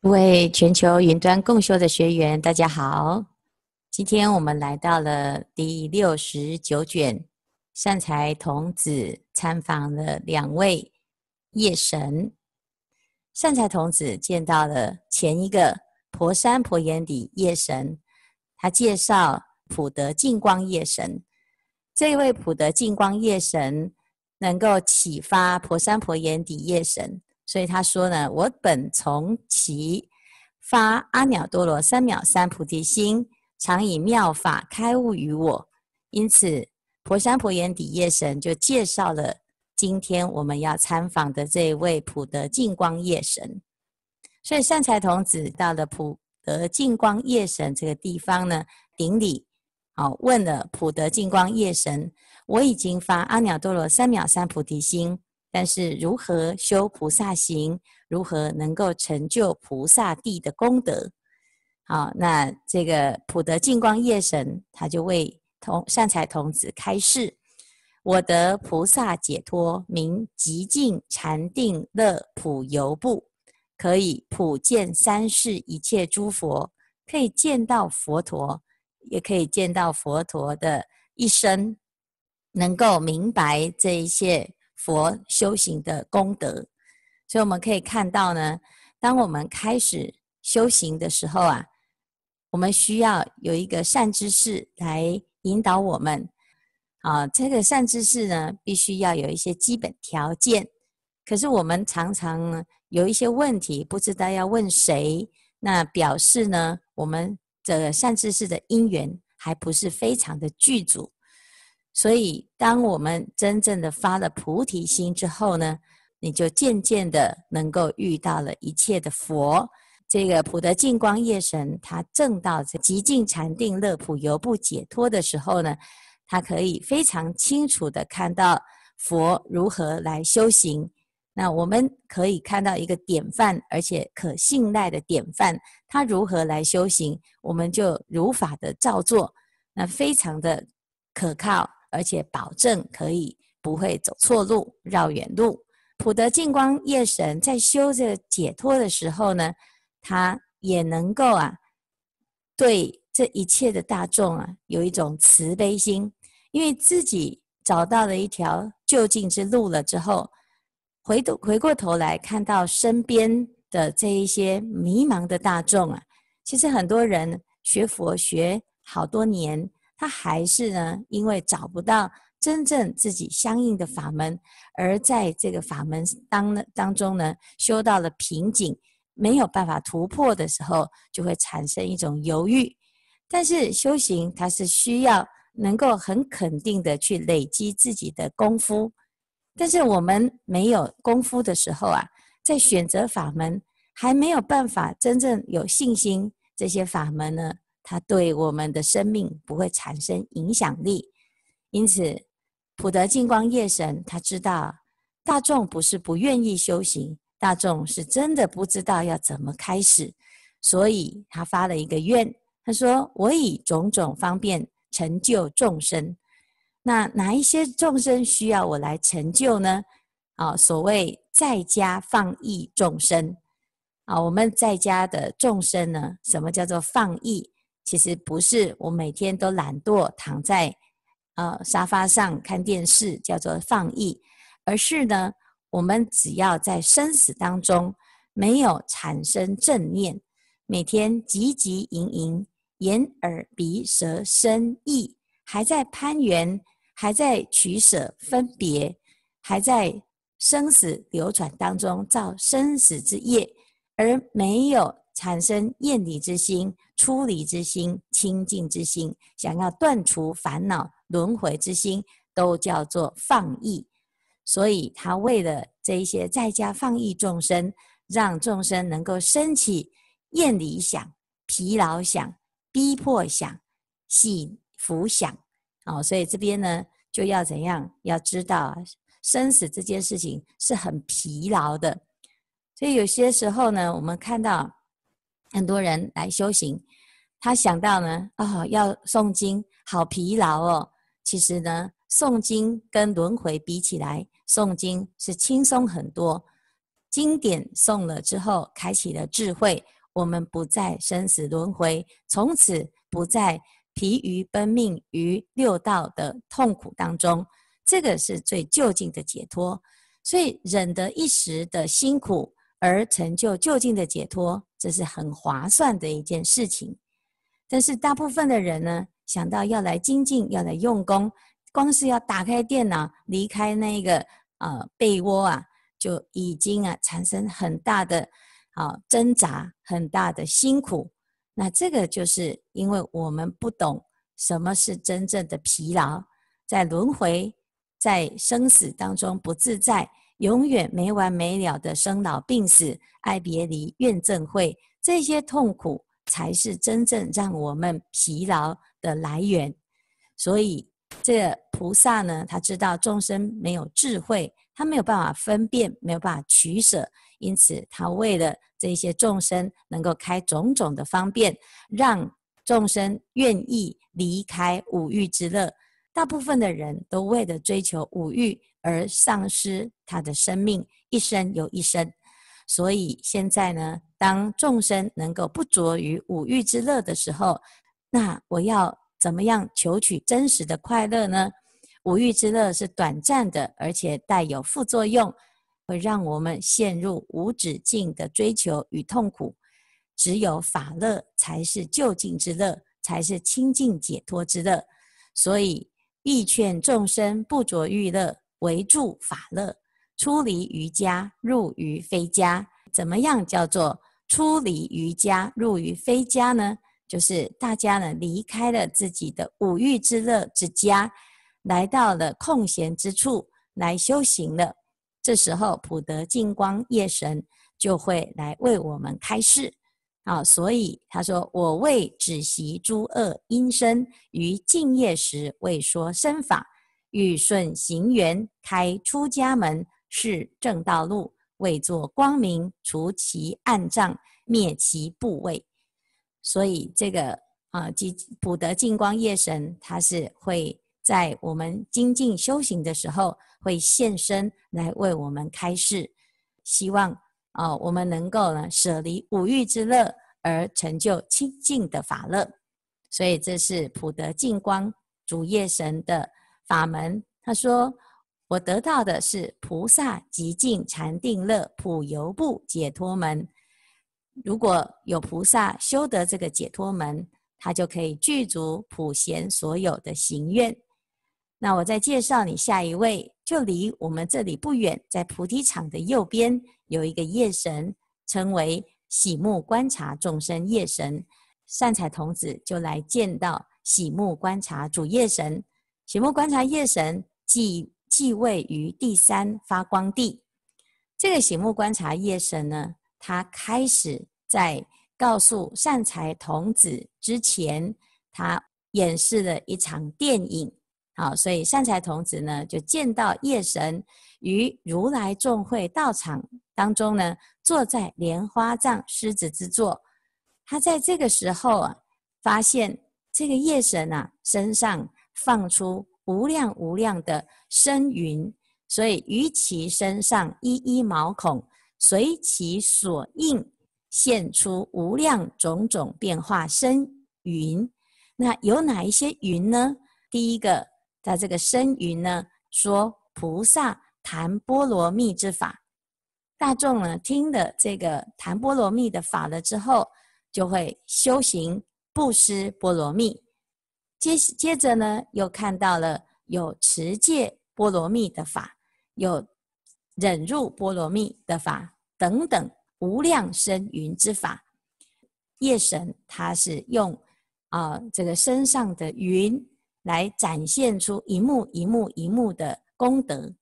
各位全球云端共修的学员，大家好！今天我们来到了第六十九卷，善财童子参访了两位夜神。善财童子见到了前一个婆山婆眼底夜神，他介绍普德净光夜神。这位普德净光夜神能够启发婆山婆眼底夜神。所以他说呢，我本从其发阿耨多罗三藐三菩提心，常以妙法开悟于我。因此，婆山婆眼底夜神就介绍了今天我们要参访的这位普德净光夜神。所以善财童子到了普德净光夜神这个地方呢，顶礼，好问了普德净光夜神：我已经发阿耨多罗三藐三菩提心。但是如何修菩萨行？如何能够成就菩萨地的功德？好，那这个普德净光夜神他就为同善财童子开示：我得菩萨解脱，名极静禅定乐普游部，可以普见三世一切诸佛，可以见到佛陀，也可以见到佛陀的一生，能够明白这一切。佛修行的功德，所以我们可以看到呢，当我们开始修行的时候啊，我们需要有一个善知识来引导我们。啊，这个善知识呢，必须要有一些基本条件。可是我们常常有一些问题，不知道要问谁，那表示呢，我们这个善知识的因缘还不是非常的具足。所以，当我们真正的发了菩提心之后呢，你就渐渐的能够遇到了一切的佛。这个普德净光夜神，他证到这极尽禅定乐普游不解脱的时候呢，他可以非常清楚的看到佛如何来修行。那我们可以看到一个典范，而且可信赖的典范，他如何来修行，我们就如法的照做，那非常的可靠。而且保证可以不会走错路、绕远路。普德净光夜神在修这个解脱的时候呢，他也能够啊，对这一切的大众啊，有一种慈悲心，因为自己找到了一条就近之路了之后，回头回过头来看到身边的这一些迷茫的大众啊，其实很多人学佛学好多年。他还是呢，因为找不到真正自己相应的法门，而在这个法门当呢当中呢，修到了瓶颈，没有办法突破的时候，就会产生一种犹豫。但是修行它是需要能够很肯定的去累积自己的功夫，但是我们没有功夫的时候啊，在选择法门还没有办法真正有信心，这些法门呢，它对我们的生命不会产生影响力，因此普德净光夜神他知道大众不是不愿意修行，大众是真的不知道要怎么开始，所以他发了一个愿，他说：“我以种种方便成就众生，那哪一些众生需要我来成就呢？啊，所谓在家放逸众生啊，我们在家的众生呢，什么叫做放逸？”其实不是我每天都懒惰躺在呃沙发上看电视，叫做放逸，而是呢，我们只要在生死当中没有产生正念，每天汲汲营营，眼耳鼻舌身意还在攀缘，还在取舍分别，还在生死流转当中造生死之业，而没有产生厌离之心。出离之心、清净之心，想要断除烦恼轮回之心，都叫做放逸。所以他为了这一些在家放逸众生，让众生能够升起厌离想、疲劳想、逼迫想、喜福想。哦，所以这边呢，就要怎样？要知道生死这件事情是很疲劳的。所以有些时候呢，我们看到。很多人来修行，他想到呢，啊、哦，要诵经，好疲劳哦。其实呢，诵经跟轮回比起来，诵经是轻松很多。经典诵了之后，开启了智慧，我们不再生死轮回，从此不再疲于奔命于六道的痛苦当中。这个是最究竟的解脱。所以忍得一时的辛苦，而成就究竟的解脱，这是很划算的一件事情。但是大部分的人呢，想到要来精进，要来用功，光是要打开电脑，离开那个呃被窝啊。就已经啊产生很大的啊挣扎，很大的辛苦。那这个就是因为我们不懂什么是真正的疲劳，在轮回、在生死当中不自在，永远没完没了的生老病死、爱别离、怨憎会，这些痛苦才是真正让我们疲劳的来源。所以，这菩萨呢，他知道众生没有智慧。他没有办法分辨，没有办法取舍，因此他为了这些众生能够开种种的方便，让众生愿意离开五欲之乐。大部分的人都为了追求五欲而丧失他的生命，一生又一生。所以现在呢，当众生能够不着于五欲之乐的时候，那我要怎么样求取真实的快乐呢？五欲之乐是短暂的，而且带有副作用，会让我们陷入无止境的追求与痛苦。只有法乐才是究竟之乐，才是清净解脱之乐。所以，义劝众生不着欲乐，唯住法乐，出离于家，入于非家。怎么样叫做出离于家，入于非家呢？就是大家呢离开了自己的五欲之乐之家。来到了空闲之处来修行了，这时候普德净光夜神就会来为我们开示。啊，所以他说：“我为止息诸恶因身，于静夜时为说身法，欲顺行缘，开出家门，是正道路，为作光明，除其暗障，灭其怖畏。”所以这个啊，普德净光业神他是会。在我们精进修行的时候，会现身来为我们开示，希望哦，我们能够呢舍离五欲之乐，而成就清净的法乐。所以这是普德净光主业神的法门。他说：“我得到的是菩萨极静禅定乐普游部解脱门。如果有菩萨修得这个解脱门，他就可以具足普贤所有的行愿。”那我再介绍你下一位，就离我们这里不远，在菩提场的右边有一个夜神，称为喜目观察众生夜神。善财童子就来见到喜目观察主夜神。喜目观察夜神即即位于第三发光地。这个喜目观察夜神呢，他开始在告诉善财童子之前，他演示了一场电影。好，所以善财童子呢，就见到夜神于如来众会道场当中呢，坐在莲花藏狮子之座。他在这个时候啊，发现这个夜神啊，身上放出无量无量的身云，所以于其身上一一毛孔，随其所应现出无量种种变化身云。那有哪一些云呢？第一个。那这个身云呢，说菩萨谈波罗蜜之法，大众呢听了这个谈波罗蜜的法了之后，就会修行布施波罗蜜。接接着呢，又看到了有持戒波罗蜜的法，有忍辱波罗蜜的法等等无量身云之法。夜神他是用啊、这个身上的云。来展现出一幕一幕一幕的功德，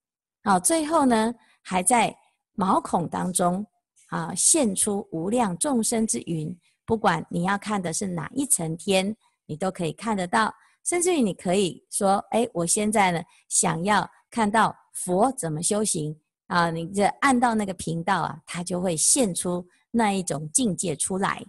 好，最后呢，还在毛孔当中啊现出无量众生之云。不管你要看的是哪一层天，你都可以看得到。甚至于你可以说，哎，我现在呢想要看到佛怎么修行啊，你这按到那个频道啊，它就会现出那一种境界出来。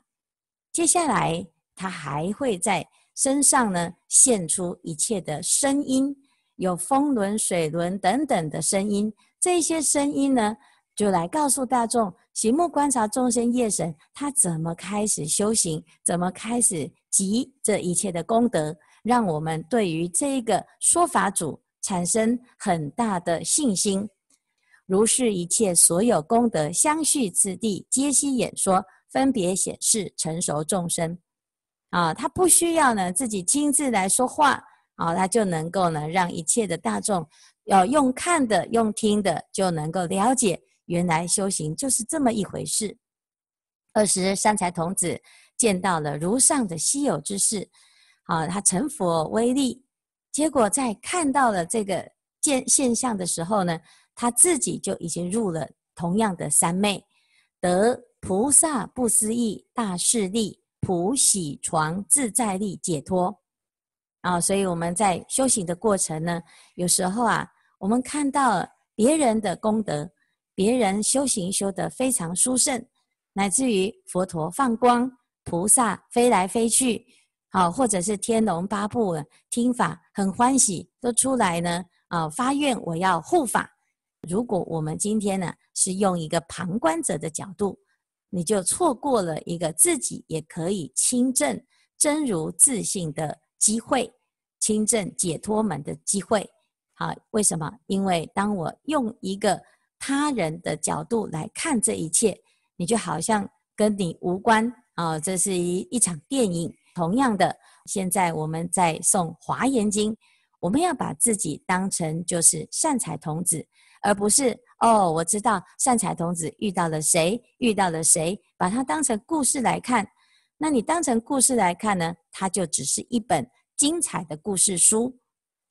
接下来，它还会在。身上呢，现出一切的声音，有风轮、水轮等等的声音。这些声音呢，就来告诉大众，醒目观察众生业神，他怎么开始修行，怎么开始集这一切的功德，让我们对于这一个说法主产生很大的信心。如是一切所有功德相续次第，皆悉演说，分别显示成熟众生。啊，他不需要呢自己亲自来说话，啊，他就能够呢让一切的大众要用看的、用听的，就能够了解原来修行就是这么一回事。二十三财童子见到了如上的稀有之事，啊，他成佛威力，结果在看到了这个现现象的时候呢，他自己就已经入了同样的三昧，得菩萨不思议大势力。普喜床自在力解脱啊，所以我们在修行的过程呢，有时候啊，我们看到别人的功德，别人修行修得非常殊胜，乃至于佛陀放光，菩萨飞来飞去，啊，或者是天龙八部听法很欢喜，都出来呢啊发愿我要护法。如果我们今天呢是用一个旁观者的角度。你就错过了一个自己也可以亲证真如自性的机会，亲证解脱门的机会。好，为什么？因为当我用一个他人的角度来看这一切，你就好像跟你无关啊。这是一一场电影。同样的，现在我们在诵《华严经》，我们要把自己当成就是善财童子。而不是哦，我知道善财童子遇到了谁，遇到了谁，把它当成故事来看。那你当成故事来看呢？它就只是一本精彩的故事书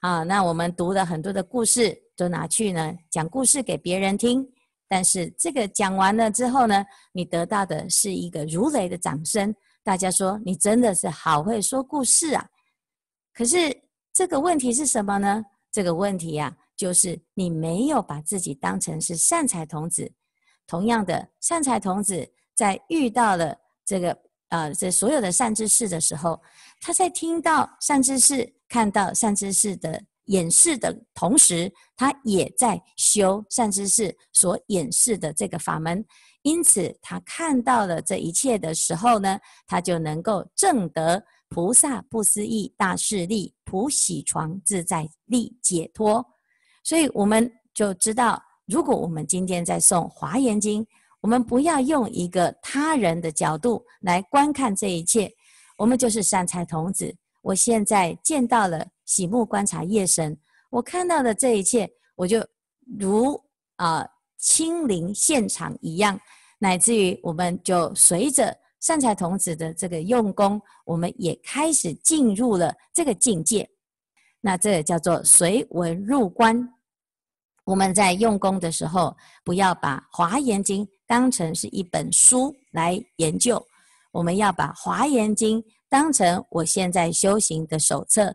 啊。那我们读了很多的故事，都拿去呢讲故事给别人听。但是这个讲完了之后呢，你得到的是一个如雷的掌声。大家说你真的是好会说故事啊。可是这个问题是什么呢？这个问题呀、就是你没有把自己当成是善财童子，同样的善财童子在遇到了这个呃这所有的善知识的时候，他在听到善知识、看到善知识的演示的同时，他也在修善知识所演示的这个法门。因此，他看到了这一切的时候呢，他就能够证得菩萨不思议大势力、普喜床自在力解脱。所以我们就知道，如果我们今天在诵《华严经》，我们不要用一个他人的角度来观看这一切，我们就是善财童子。我现在见到了喜目观察夜神，我看到的这一切，我就如啊、亲临现场一样，乃至于我们就随着善财童子的这个用功，我们也开始进入了这个境界。那这也叫做随文入观。我们在用功的时候，不要把《华严经》当成是一本书来研究，我们要把《华严经》当成我现在修行的手册。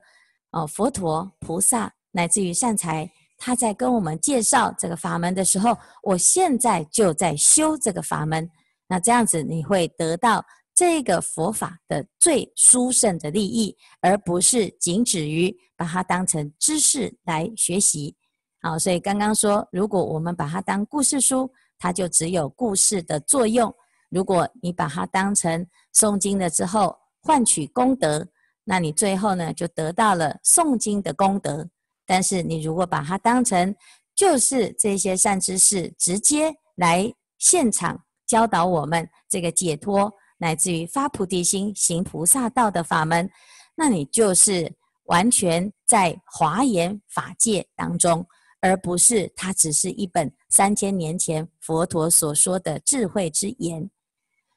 哦，佛陀、菩萨乃至于善财，他在跟我们介绍这个法门的时候，我现在就在修这个法门。那这样子，你会得到这个佛法的最殊胜的利益，而不是仅止于把它当成知识来学习。好，所以刚刚说，如果我们把它当故事书，它就只有故事的作用；如果你把它当成诵经了之后换取功德，那你最后呢就得到了诵经的功德。但是你如果把它当成就是这些善知识直接来现场教导我们这个解脱，乃至于发菩提心行菩萨道的法门，那你就是完全在华严法界当中。而不是它只是一本三千年前佛陀所说的智慧之言，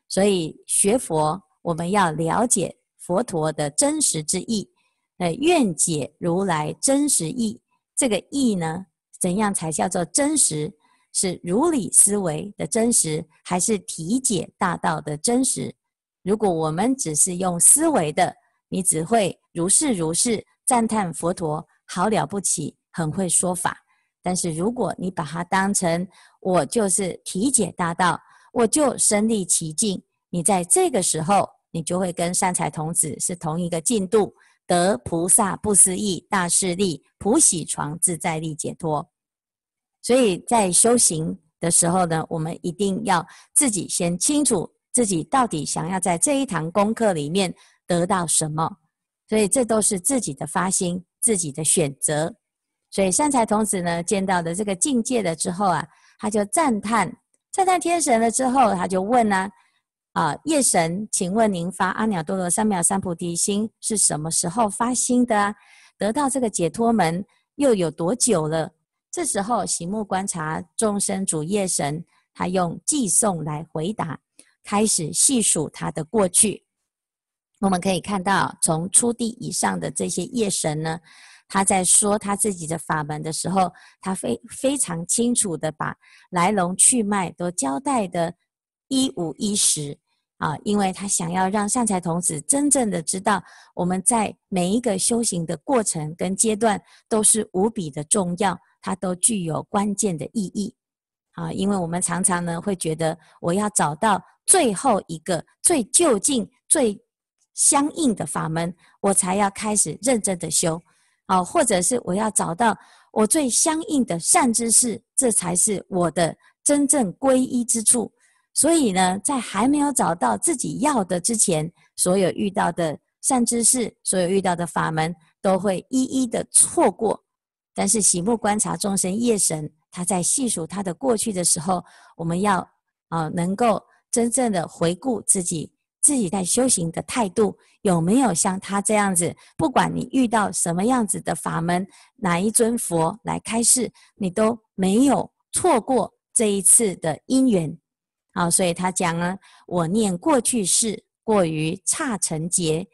所以学佛我们要了解佛陀的真实之意，呃，愿解如来真实意。这个意呢，怎样才叫做真实？是如理思维的真实，还是体解大道的真实？如果我们只是用思维的，你只会如是如是赞叹佛陀好了不起，很会说法。但是如果你把它当成我就是体解大道，我就身历其境，你在这个时候，你就会跟善财童子是同一个进度，得菩萨不思议大势力，普喜床自在力解脱。所以在修行的时候呢，我们一定要自己先清楚自己到底想要在这一堂功课里面得到什么，所以这都是自己的发心，自己的选择。所以善财童子呢，见到的这个境界了之后啊，他就赞叹赞叹天神了之后，他就问呢、啊，啊，夜神，请问您发阿耨多罗三藐三菩提心是什么时候发心的啊？得到这个解脱门又有多久了？这时候醒目观察众生主夜神，他用偈颂来回答，开始细数他的过去。我们可以看到，从初地以上的这些夜神呢。他在说他自己的法门的时候，他非非常清楚的把来龙去脉都交代的一五一十啊，因为他想要让善财童子真正的知道，我们在每一个修行的过程跟阶段都是无比的重要，它都具有关键的意义啊。因为我们常常呢会觉得，我要找到最后一个最就近、最相应的法门，我才要开始认真的修。好，或者是我要找到我最相应的善知识，这才是我的真正皈依之处。所以呢，在还没有找到自己要的之前，所有遇到的善知识，所有遇到的法门，都会一一的错过。但是醒目观察众生夜神，他在细数他的过去的时候，我们要啊，能够真正的回顾自己。自己在修行的态度有没有像他这样子？不管你遇到什么样子的法门，哪一尊佛来开示，你都没有错过这一次的因缘。好，所以他讲了：我念过去世，过于刹尘劫，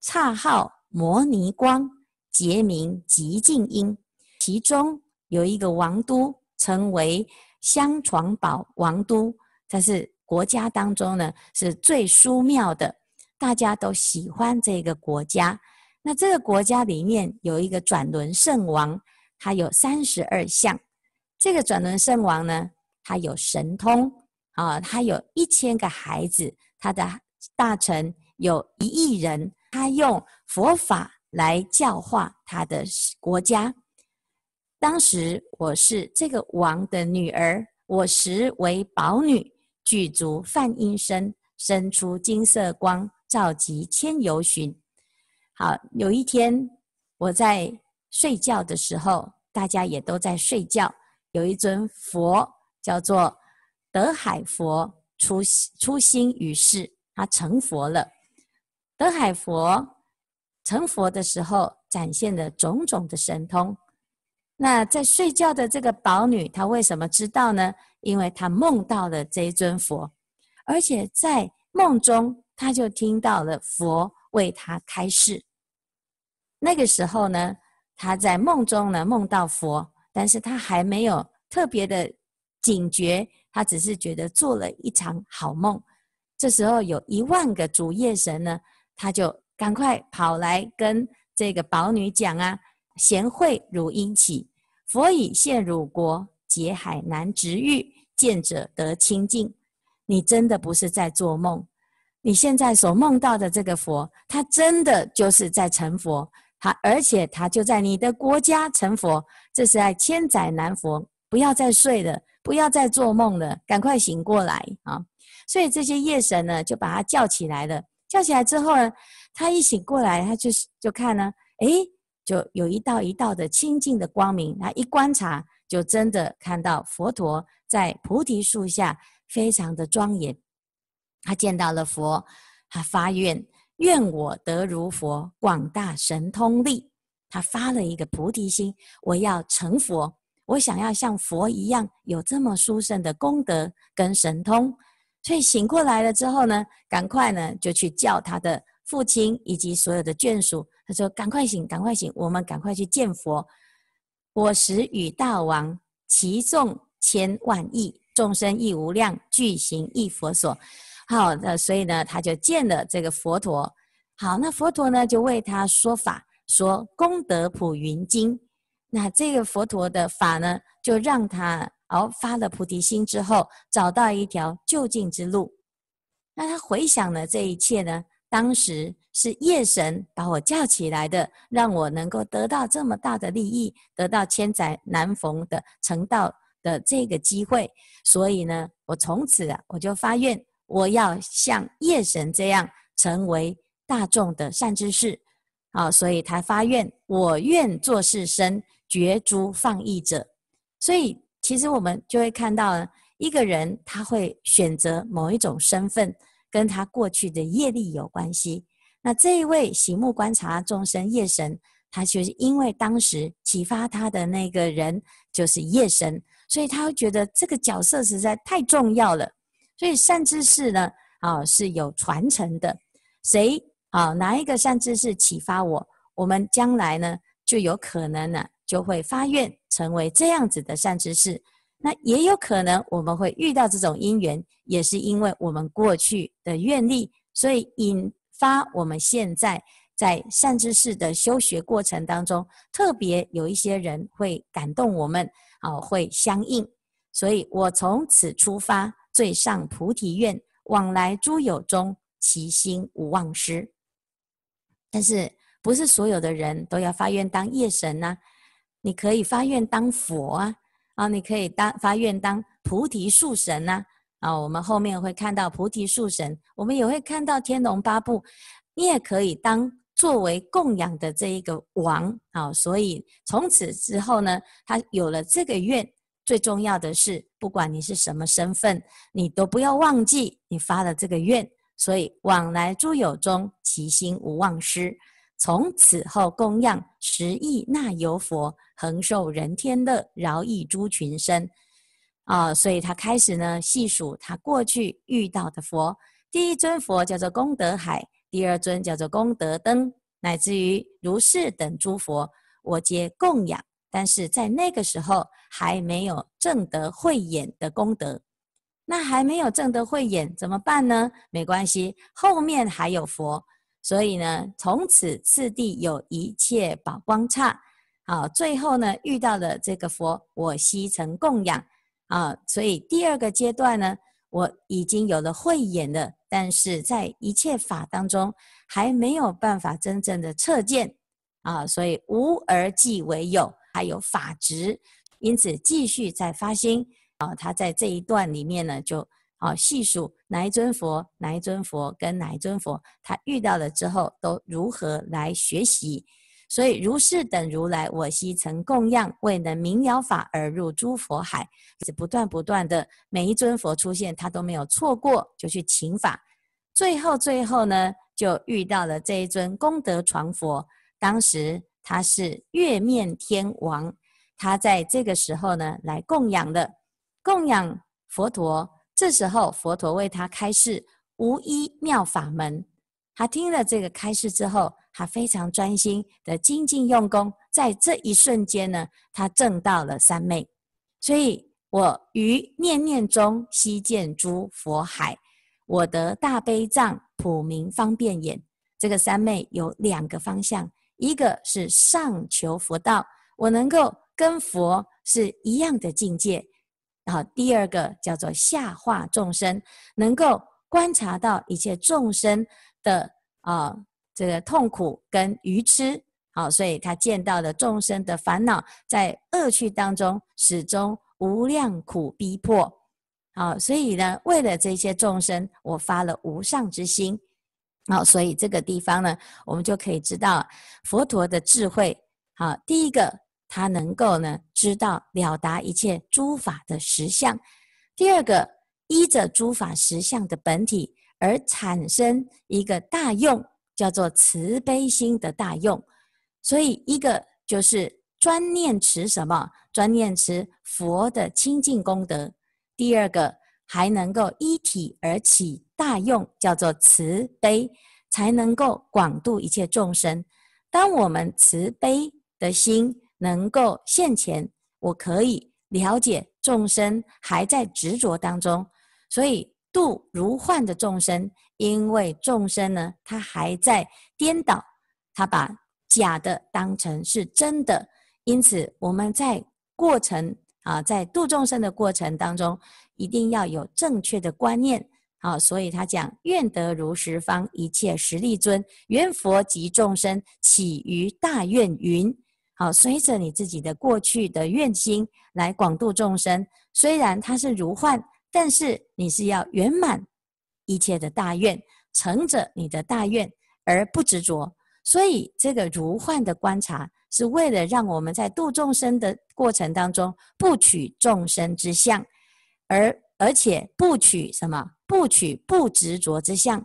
刹号摩尼光，劫名极静音。其中有一个王都，称为香床宝王都，它是。国家当中呢，是最殊妙的，大家都喜欢这个国家。那这个国家里面有一个转轮圣王，他有三十二相。这个转轮圣王呢，他有神通啊，他有一千个孩子，他的大臣有一亿人，他用佛法来教化他的国家。当时我是这个王的女儿，我实为宝女。具足梵音身，生出金色光，照及千由旬。好，有一天我在睡觉的时候，大家也都在睡觉。有一尊佛叫做德海佛出出心于世，他成佛了。德海佛成佛的时候，展现了种种的神通。那在睡觉的这个宝女，她为什么知道呢？因为他梦到了这一尊佛，而且在梦中，他就听到了佛为他开示。那个时候呢，他在梦中呢梦到佛，但是他还没有特别的警觉，他只是觉得做了一场好梦。这时候有一万个主夜神呢，他就赶快跑来跟这个宝女讲啊。贤慧汝应起，佛已现汝国，劫海难直逾，见者得清净。你真的不是在做梦，你现在所梦到的这个佛，他真的就是在成佛，他而且他就在你的国家成佛，这是在千载难逢，不要再睡了，不要再做梦了，赶快醒过来啊！所以这些夜神呢，就把他叫起来了。叫起来之后呢，他一醒过来，他就就看呢，诶。就有一道一道的清净的光明，他一观察，就真的看到佛陀在菩提树下，非常的庄严。他见到了佛，他发愿，愿我得如佛，广大神通力。他发了一个菩提心，我要成佛，我想要像佛一样，有这么殊胜的功德跟神通。所以醒过来了之后呢，赶快呢就去叫他的父亲以及所有的眷属。他说：“赶快醒，赶快醒，我们赶快去见佛。我时与大王，其众千万亿，众生亦无量，具行一佛所。好，那所以呢，他就见了这个佛陀。好，那佛陀呢，就为他说法，说功德普云经。那这个佛陀的法呢，就让他哦发了菩提心之后，找到一条就近之路。那他回想了这一切呢？”当时是夜神把我叫起来的，让我能够得到这么大的利益，得到千载难逢的成道的这个机会，所以呢，我从此啊，我就发愿，我要像夜神这样成为大众的善知识。啊，所以他发愿，我愿作是身，觉诸放逸者。所以其实我们就会看到，一个人他会选择某一种身份，跟他过去的业力有关系。那这一位醒目观察众生夜神，他就是因为当时启发他的那个人就是夜神，所以他会觉得这个角色实在太重要了。所以善知识呢，啊是有传承的，谁？啊，哪一个善知识启发我，我们将来呢就有可能呢就会发愿成为这样子的善知识。那也有可能我们会遇到这种因缘，也是因为我们过去的愿力，所以引发我们现在在善知识的修学过程当中，特别有一些人会感动我们，啊，会相应。所以我从此出发，最上菩提愿，往来诸有中，其心无忘失。但是不是所有的人都要发愿当业神呢？你可以发愿当佛啊，啊，你可以当发愿当菩提树神呐，啊，啊我们后面会看到菩提树神，我们也会看到天龙八部，你也可以当作为供养的这一个王啊。所以从此之后呢，他有了这个愿，最重要的是，不管你是什么身份，你都不要忘记你发了这个愿。所以往来诸有中，其心无忘失。从此后供养十亿那由佛，恒受人天乐，饶益诸群生。啊，所以他开始呢细数他过去遇到的佛。第一尊佛叫做功德海，第二尊叫做功德灯，乃至于如是等诸佛，我皆供养。但是在那个时候还没有证得慧眼的功德。那还没有证得慧眼怎么办呢？没关系，后面还有佛，所以呢，从此次第有一切宝光刹。好，最后呢，遇到了这个佛，我悉成供养啊。所以第二个阶段呢，我已经有了慧眼了，但是在一切法当中还没有办法真正的测见啊。所以无而继为有，还有法执，因此继续在发心。啊，他在这一段里面呢，就啊细数哪一尊佛、哪一尊佛跟哪一尊佛，他遇到了之后都如何来学习。所以如是等如来，我悉曾供养，未能明了法而入诸佛海，是不断不断的每一尊佛出现，他都没有错过，就去请法。最后最后呢，就遇到了这一尊功德传佛，当时他是月面天王，他在这个时候呢来供养的。供养佛陀，这时候佛陀为他开示无一妙法门。他听了这个开示之后，他非常专心的精进用功，在这一瞬间呢，他证到了三昧。所以，我于念念中悉见诸佛海，我得大悲藏，普明方便眼。这个三昧有两个方向，一个是上求佛道，我能够跟佛是一样的境界。然后第二个叫做下化众生，能够观察到一切众生的啊、这个痛苦跟愚痴，好，所以他见到了众生的烦恼在恶趣当中始终无量苦逼迫，好，所以呢，为了这些众生，我发了无上之心，好，所以这个地方呢，我们就可以知道佛陀的智慧，好，第一个。他能够呢知道了达一切诸法的实相。第二个，依着诸法实相的本体而产生一个大用，叫做慈悲心的大用。所以，一个就是专念持什么？专念持佛的清净功德。第二个，还能够一体而起大用，叫做慈悲，才能够广度一切众生。当我们慈悲的心，能够现前，我可以了解众生还在执着当中，所以度如幻的众生，因为众生呢，他还在颠倒，他把假的当成是真的，因此我们在过程啊，在度众生的过程当中，一定要有正确的观念啊，所以他讲愿得如十方一切十力尊，愿佛及众生起于大愿云。好，随着你自己的过去的愿心来广度众生。虽然它是如幻，但是你是要圆满一切的大愿，乘着你的大愿而不执着。所以这个如幻的观察，是为了让我们在度众生的过程当中，不取众生之相，而而且不取什么？不取不执着之相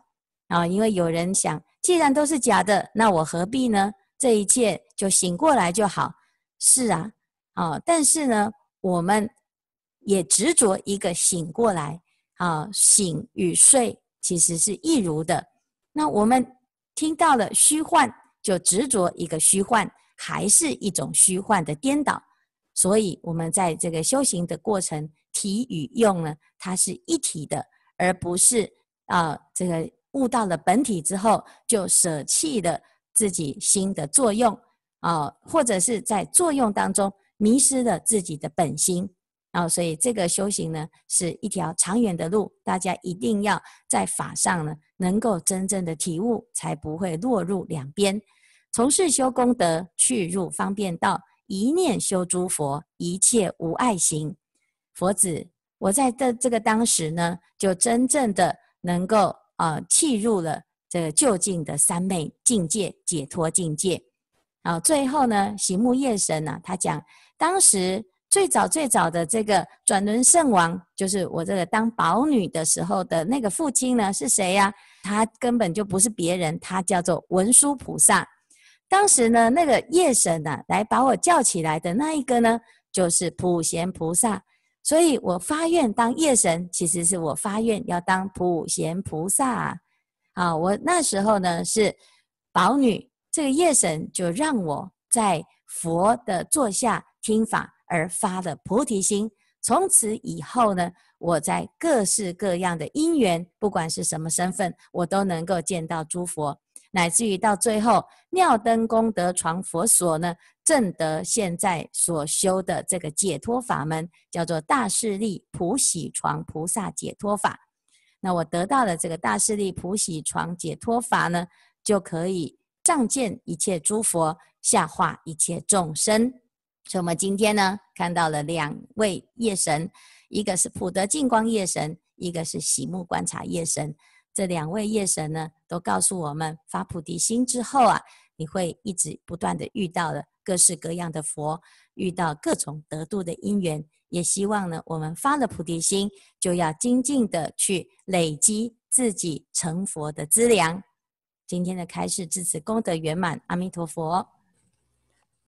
啊！因为有人想，既然都是假的，那我何必呢？这一切就醒过来就好。是啊，啊，但是呢，我们。也执着一个醒过来啊，醒与睡其实是一如的。那我们听到了虚幻，就执着一个虚幻，还是一种虚幻的颠倒。所以，我们在这个修行的过程，体与用呢，它是一体的，而不是啊，这个悟到了本体之后，就舍弃了自己心的作用啊，或者是在作用当中迷失了自己的本心。然后，所以这个修行呢，是一条长远的路，大家一定要在法上呢，能够真正的体悟，才不会落入两边。从事修功德，去入方便道，一念修诸佛，一切无碍行。佛子，我在这这个当时呢，就真正的能够啊，契、入了这个究竟的三昧境界、解脱境界。然后最后呢，喜目夜神呢、他讲当时。最早最早的这个转轮圣王，就是我这个当宝女的时候的那个父亲呢，是谁呀、他根本就不是别人，他叫做文殊菩萨。当时呢，那个夜神呢、啊，来把我叫起来的那一个呢，就是普贤菩萨。所以我发愿当夜神，其实是我发愿要当普贤菩萨。啊，我那时候呢是宝女，这个夜神就让我在佛的座下听法。而发的菩提心，从此以后呢，我在各式各样的因缘，不管是什么身份，我都能够见到诸佛，乃至于到最后妙灯功德幢佛所呢，正得现在所修的这个解脱法门，叫做大势力普喜幢菩萨解脱法。那我得到了这个大势力普喜幢解脱法呢，就可以上见一切诸佛，下化一切众生。所以，我们今天呢，看到了两位夜神，一个是普德净光夜神，一个是喜目观察夜神。这两位夜神呢，都告诉我们，发菩提心之后啊，你会一直不断的遇到了各式各样的佛，遇到各种得度的因缘。也希望呢，我们发了菩提心，就要精进的去累积自己成佛的资粮。今天的开示至此功德圆满，阿弥陀佛。